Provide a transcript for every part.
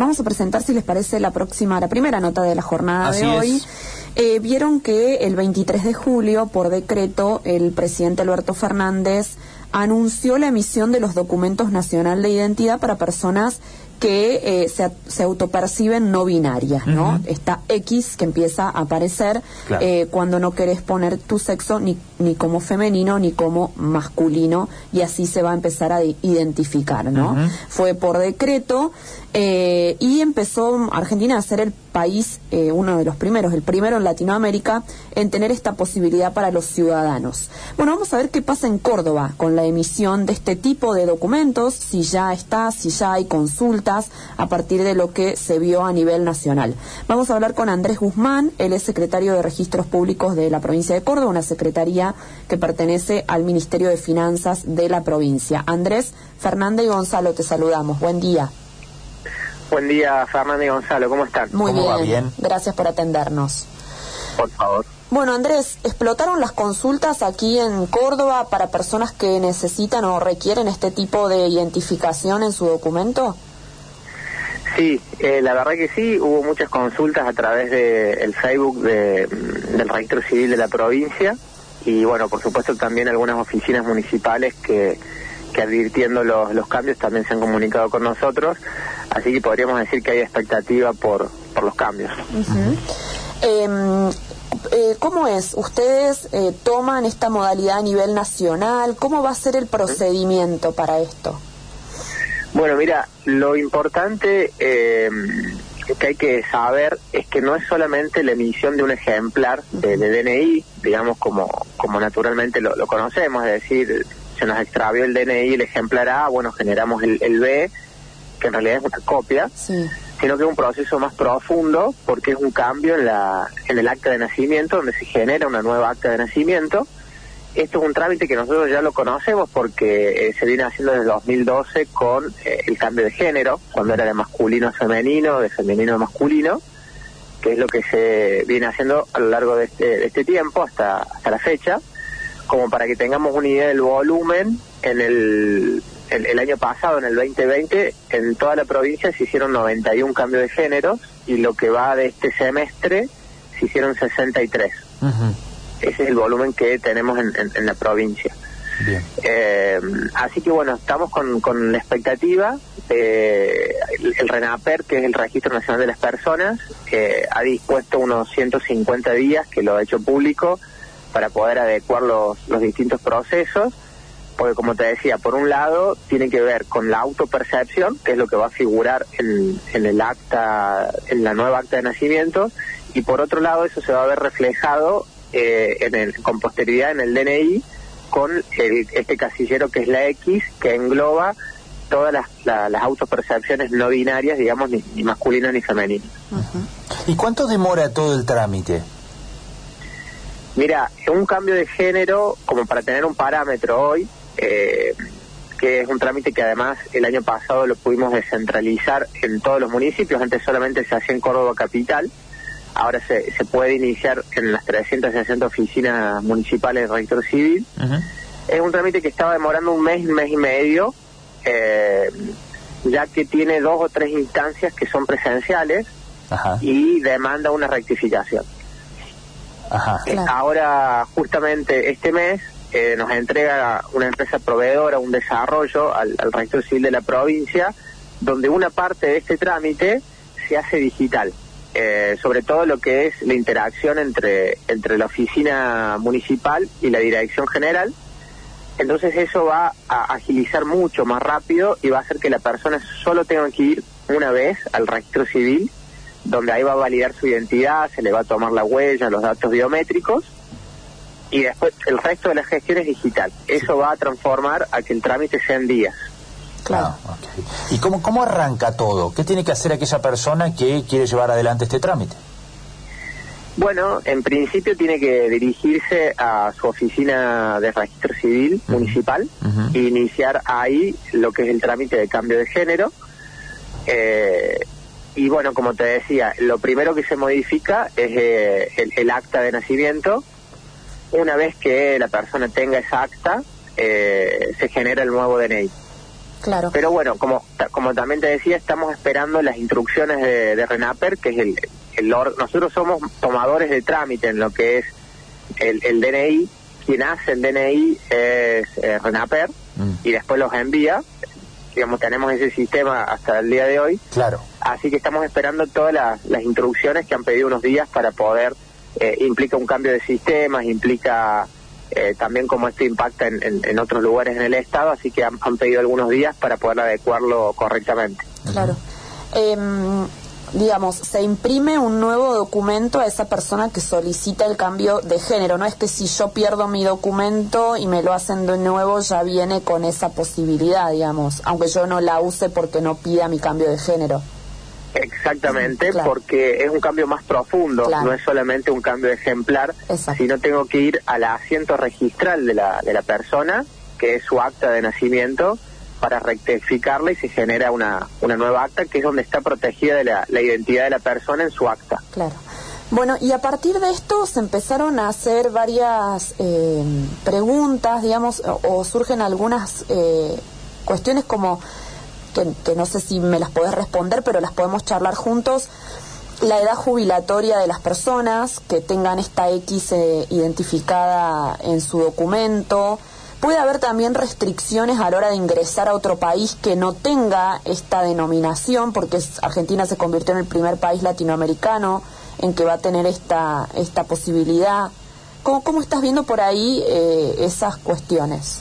vamos a presentar, si les parece, la próxima, la primera nota de la jornada de hoy. Eh, vieron que el 23 de julio, por decreto, el presidente Alberto Fernández anunció la emisión de los documentos nacional de identidad para personas que eh, se, se, autoperciben no binarias, ¿no? Esta X que empieza a aparecer eh, cuando no querés poner tu sexo ni, ni como femenino ni como masculino y así se va a empezar a identificar, ¿no? Fue por decreto eh, y empezó Argentina a ser el país, eh, uno de los primeros, el primero en Latinoamérica, en tener esta posibilidad para los ciudadanos. Bueno, vamos a ver qué pasa en Córdoba con la emisión de este tipo de documentos, si ya está, si ya hay a partir de lo que se vio a nivel nacional. Vamos a hablar con Andrés Guzmán, él es secretario de Registros Públicos de la provincia de Córdoba, una secretaría que pertenece al Ministerio de Finanzas de la provincia. Andrés, Fernández y Gonzalo, te saludamos. Buen día. Buen día, Fernando y Gonzalo, ¿cómo están? Muy bien. Gracias por atendernos. Por favor. Bueno, Andrés, ¿explotaron las consultas aquí en Córdoba para personas que necesitan o requieren este tipo de identificación en su documento? Sí, eh, la verdad que sí, hubo muchas consultas a través del Facebook del registro civil de la provincia y bueno, por supuesto también algunas oficinas municipales que, que advirtiendo los, los cambios también se han comunicado con nosotros, así que podríamos decir que hay expectativa por, por los cambios. Em, eh, ¿Cómo es? ¿Ustedes eh, toman esta modalidad a nivel nacional? ¿Cómo va a ser el procedimiento para esto? Bueno, mira, lo importante em, que hay que saber es que no es solamente la emisión de un ejemplar de, DNI, digamos como, como naturalmente lo, lo conocemos, es decir, se nos extravió el DNI, el ejemplar A, bueno, generamos el, B, que en realidad es una copia, sino que es un proceso más profundo porque es un cambio en, la, en el acta de nacimiento, donde se genera una nueva acta de nacimiento. Esto es un trámite que nosotros ya lo conocemos porque eh, se viene haciendo desde 2012 con eh, el cambio de género, cuando era de masculino a femenino, de femenino a masculino, que es lo que se viene haciendo a lo largo de este, de este tiempo hasta, hasta la fecha como para que tengamos una idea del volumen, en el, el, año pasado, en el 2020, en toda la provincia se hicieron 91 cambios de género y lo que va de este semestre se hicieron 63. Ese es el volumen que tenemos en, en, la provincia. Eh, así que bueno, estamos con, con la expectativa. Eh, el, RENAPER, que es el Registro Nacional de las Personas, eh, ha dispuesto unos 150 días que lo ha hecho público para poder adecuar los, los distintos procesos, porque como te decía, por un lado tiene que ver con la autopercepción, que es lo que va a figurar en, en el acta, en la nueva acta de nacimiento, y por otro lado eso se va a ver reflejado eh, en el, con posterioridad en el DNI con el, este casillero que es la X, que engloba todas las, las autopercepciones no binarias, digamos, ni, ni masculinas ni femeninas. ¿Y cuánto demora todo el trámite? Mira, un cambio de género, como para tener un parámetro hoy, eh, que es un trámite que además el año pasado lo pudimos descentralizar en todos los municipios, antes solamente se hacía en Córdoba Capital, ahora se, se puede iniciar en las 360 oficinas municipales de registro civil. Es un trámite que estaba demorando un mes, un mes y medio, eh, ya que tiene dos o tres instancias que son presenciales y demanda una rectificación. Ahora, justamente este mes, eh, nos entrega una empresa proveedora un desarrollo al, al registro civil de la provincia, donde una parte de este trámite se hace digital. Eh, sobre todo lo que es la interacción entre, entre la oficina municipal y la dirección general. Entonces eso va a agilizar mucho más rápido y va a hacer que la persona solo tenga que ir una vez al registro civil donde ahí va a validar su identidad, se le va a tomar la huella, los datos biométricos y después el resto de la gestión es digital. Eso va a transformar a que el trámite sea en días. Claro. Ah, ¿Y cómo, cómo arranca todo? ¿Qué tiene que hacer aquella persona que quiere llevar adelante este trámite? Bueno, en principio tiene que dirigirse a su oficina de registro civil municipal e iniciar ahí lo que es el trámite de cambio de género. Eh, y bueno, como te decía, lo primero que se modifica es eh, el, acta de nacimiento. Una vez que la persona tenga esa acta, eh, se genera el nuevo DNI. Claro. Pero bueno, como, como también te decía, estamos esperando las instrucciones de, RENAPER, que es el, el nosotros somos tomadores de trámite en lo que es el, el DNI, quien hace el DNI es eh, RENAPER mm. y después los envía. Digamos, tenemos ese sistema hasta el día de hoy. Claro. Así que estamos esperando todas las, las instrucciones que han pedido unos días para poder, eh, implica un cambio de sistemas, implica eh, también cómo esto impacta en, en, otros lugares en el Estado, así que han, pedido algunos días para poder adecuarlo correctamente. Claro. Em, digamos, se imprime un nuevo documento a esa persona que solicita el cambio de género. No es que si yo pierdo mi documento y me lo hacen de nuevo, ya viene con esa posibilidad, digamos, aunque yo no la use porque no pida mi cambio de género. Exactamente, porque es un cambio más profundo, no es solamente un cambio ejemplar, sino tengo que ir al asiento registral de la, de la persona, que es su acta de nacimiento, para rectificarla y se genera una, una nueva acta que es donde está protegida de la, identidad de la persona en su acta. Claro. Bueno, y a partir de esto se empezaron a hacer varias eh, preguntas, digamos, o, surgen algunas eh, cuestiones como, que, no sé si me las podés responder, pero las podemos charlar juntos, la edad jubilatoria de las personas que tengan esta X eh, identificada en su documento, Puede haber también restricciones a la hora de ingresar a otro país que no tenga esta denominación, porque Argentina se convirtió en el primer país latinoamericano en que va a tener esta, esta posibilidad. ¿Cómo, cómo estás viendo por ahí eh, esas cuestiones?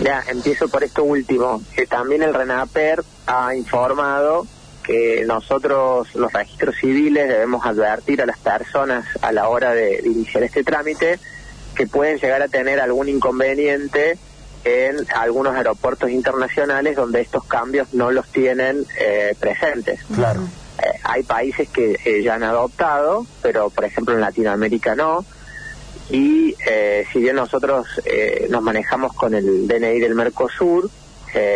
Ya, empiezo por esto último. que también el RENAPER ha informado que nosotros, los registros civiles, debemos advertir a las personas a la hora de iniciar este trámite que pueden llegar a tener algún inconveniente en algunos aeropuertos internacionales donde estos cambios no los tienen eh, presentes. Claro. Eh, hay países que eh, ya han adoptado, pero por ejemplo en Latinoamérica no. Y si bien nosotros nos manejamos con el DNI del Mercosur,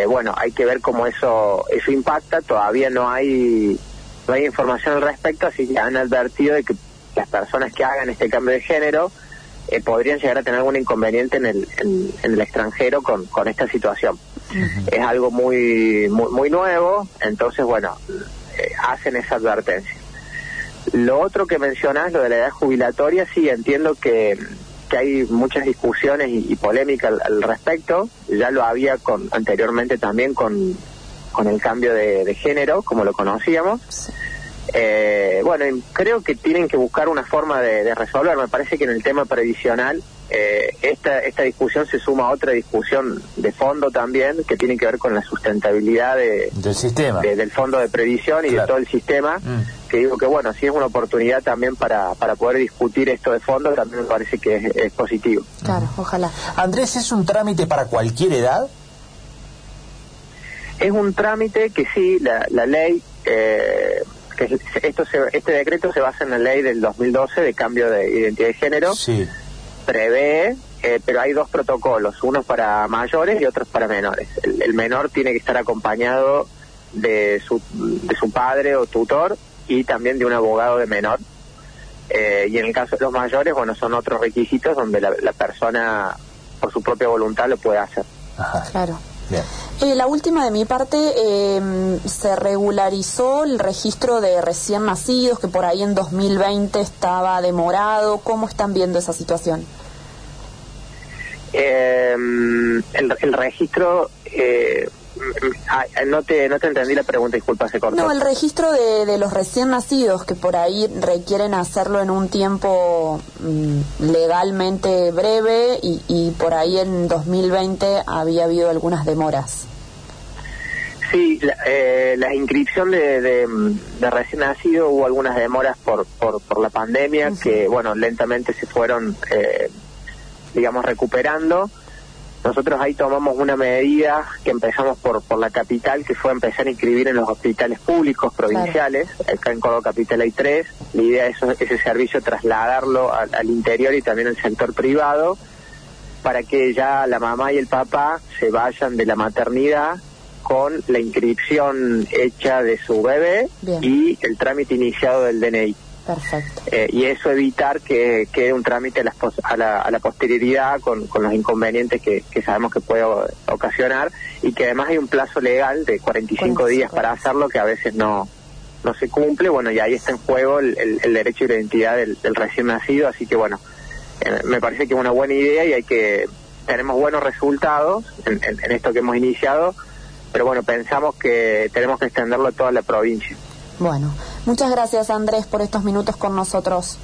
bueno, hay que ver cómo eso eso impacta. Todavía no hay no hay información al respecto, así que han advertido de que las personas que hagan este cambio de género eh, podrían llegar a tener algún inconveniente en el, en, el extranjero con, con esta situación. Es algo muy, muy, nuevo, entonces, bueno, eh, hacen esa advertencia. Lo otro que mencionas, lo de la edad jubilatoria, sí, entiendo que, que hay muchas discusiones y, polémica al, respecto. Ya lo había con, anteriormente también con, con el cambio de, género, como lo conocíamos. Eh, bueno, creo que tienen que buscar una forma de, resolver. Me parece que en el tema previsional eh, esta, esta discusión se suma a otra discusión de fondo también que tiene que ver con la sustentabilidad del sistema, del fondo de previsión y de todo el sistema. Mm. Que digo que bueno, si es una oportunidad también para, para poder discutir esto de fondo, también me parece que es, positivo. Claro, ojalá. Andrés, ¿es un trámite para cualquier edad? Es un trámite que sí, la, la ley eh, que esto este decreto se basa en la ley del 2012 de cambio de identidad de género. Sí. Prevé, eh, pero hay dos protocolos, uno para mayores y otros para menores. El, menor tiene que estar acompañado de su, de su padre o tutor y también de un abogado de menor. Eh, y en el caso de los mayores, bueno, son otros requisitos donde la, la persona por su propia voluntad lo puede hacer. Claro. Eh, la última de mi parte, eh, se regularizó el registro de recién nacidos, que por ahí en 2020 estaba demorado. ¿Cómo están viendo esa situación? Eh, el, el, registro eh, Ah, no te, no te entendí la pregunta, disculpa, se cortó. No, el registro de, de los recién nacidos, que por ahí requieren hacerlo en un tiempo mm, legalmente breve y, y por ahí en 2020 había habido algunas demoras. Sí, la, eh, la inscripción de, de, recién nacido hubo algunas demoras por, por, por la pandemia que, bueno, lentamente se fueron, eh, digamos, recuperando. Nosotros ahí tomamos una medida que empezamos por, por la capital, que fue empezar a inscribir en los hospitales públicos provinciales. Acá en Córdoba Capital hay tres. La idea es ese servicio trasladarlo al, interior y también al sector privado para que ya la mamá y el papá se vayan de la maternidad con la inscripción hecha de su bebé y el trámite iniciado del DNI. Perfecto. Eh, y eso evitar que quede un trámite a la, a la, posterioridad con, los inconvenientes que, sabemos que puede ocasionar y que además hay un plazo legal de 45 días para hacerlo que a veces no, no se cumple, bueno, y ahí está en juego el, derecho y la identidad del, recién nacido, así que bueno, eh, me parece que es una buena idea y hay que, tenemos buenos resultados en, en esto que hemos iniciado, pero bueno, pensamos que tenemos que extenderlo a toda la provincia. Bueno, muchas gracias Andrés por estos minutos con nosotros.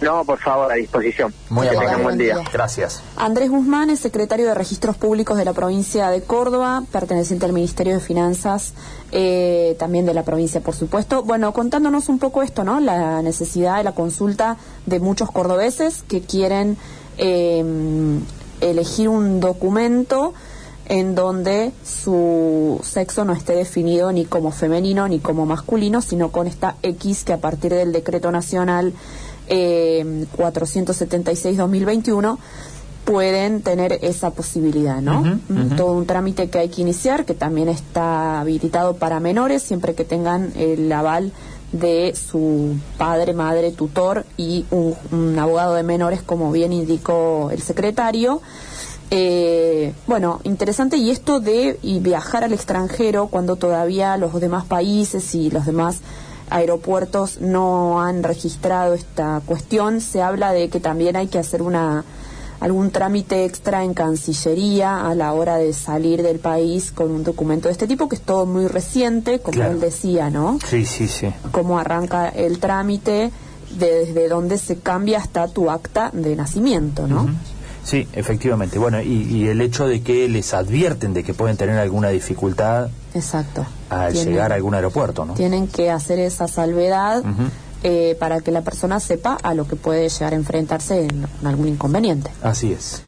No, por favor, a disposición. Muy amable. Buen día. Gracias. Andrés Guzmán es secretario de Registros Públicos de la provincia de Córdoba, perteneciente al Ministerio de Finanzas, eh, también de la provincia, por supuesto. Bueno, contándonos un poco esto, ¿no? La necesidad de la consulta de muchos cordobeses que quieren eh, elegir un documento en donde su sexo no esté definido ni como femenino ni como masculino, sino con esta X que a partir del decreto nacional eh, 476-2021 pueden tener esa posibilidad, ¿no? Todo un trámite que hay que iniciar, que también está habilitado para menores, siempre que tengan el aval de su padre, madre, tutor y un abogado de menores, como bien indicó el secretario. Eh, bueno, interesante y esto de viajar al extranjero cuando todavía los demás países y los demás aeropuertos no han registrado esta cuestión, se habla de que también hay que hacer una algún trámite extra en Cancillería a la hora de salir del país con un documento de este tipo, que es todo muy reciente, como él decía, ¿no? Sí, sí, sí. Cómo arranca el trámite, desde donde se cambia hasta tu acta de nacimiento, ¿no? Sí, efectivamente. Bueno, y, el hecho de que les advierten de que pueden tener alguna dificultad Exacto. al llegar a algún aeropuerto, ¿no? Tienen que hacer esa salvedad eh, para que la persona sepa a lo que puede llegar a enfrentarse en algún inconveniente. Así es.